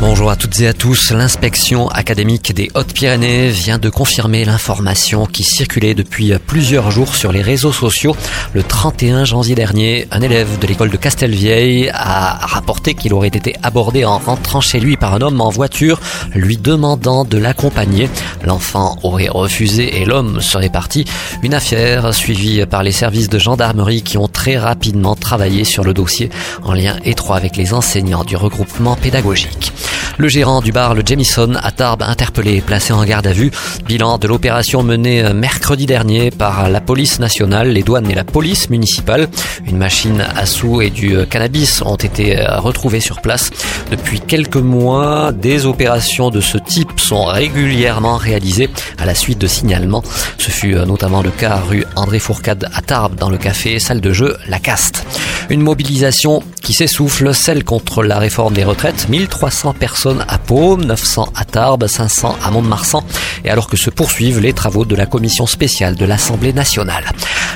Bonjour à toutes et à tous. L'inspection académique des Hautes-Pyrénées vient de confirmer l'information qui circulait depuis plusieurs jours sur les réseaux sociaux. Le 31 janvier dernier, un élève de l'école de Castelvieille a rapporté qu'il aurait été abordé en rentrant chez lui par un homme en voiture, lui demandant de l'accompagner. L'enfant aurait refusé et l'homme serait parti. Une affaire suivie par les services de gendarmerie qui ont très rapidement travaillé sur le dossier en lien étroit avec les enseignants du regroupement pédagogique. Le gérant du bar, le Jamison, à Tarbes, interpellé et placé en garde à vue. Bilan de l'opération menée mercredi dernier par la police nationale, les douanes et la police municipale. Une machine à sous et du cannabis ont été retrouvés sur place. Depuis quelques mois, des opérations de ce type sont régulièrement réalisées à la suite de signalements. Ce fut notamment le cas rue André Fourcade à Tarbes dans le café salle de jeu La Caste. Une mobilisation qui s'essouffle, celle contre la réforme des retraites. 1300 personnes à Paume, 900 à Tarbes, 500 à Mont-de-Marsan, et alors que se poursuivent les travaux de la commission spéciale de l'Assemblée nationale.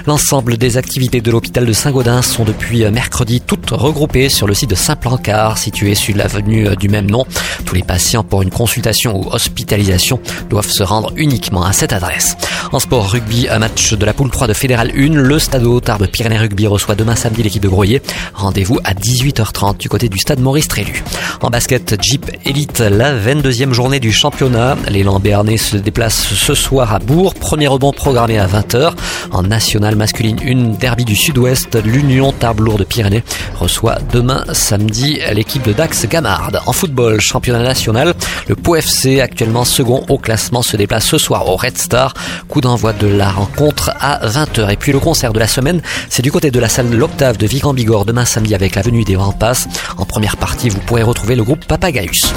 L'ensemble des activités de l'hôpital de Saint-Gaudens sont depuis mercredi toutes regroupées sur le site de Saint-Plancard, situé sur l'avenue du même nom. Tous les patients pour une consultation ou hospitalisation doivent se rendre uniquement à cette adresse. En sport rugby, un match de la poule 3 de Fédéral 1, le Stade Tarbes Pyrénées Rugby reçoit demain samedi l'équipe de Groyer. Rendez-vous à 18h30 du côté du stade Maurice Trélu. En basket, Jeep Elite, la 22e journée du championnat. L'élan béarnais se déplace ce soir à Bourg. Premier rebond programmé à 20h. En nationale masculine 1, derby du sud-ouest, l'Union Tarbes-Lourdes Pyrénées reçoit demain samedi l'équipe de Dax Gamard. En football, championnat national, le Pau FC, actuellement second au classement, se déplace ce soir au Red Star. Coup d'envoi de la rencontre à 20h. Et puis le concert de la semaine, c'est du côté de la salle L'Octave de Vigan-Bigorre demain samedi avec la venue des Passe. En première partie, vous pourrez retrouver le groupe Papagaius.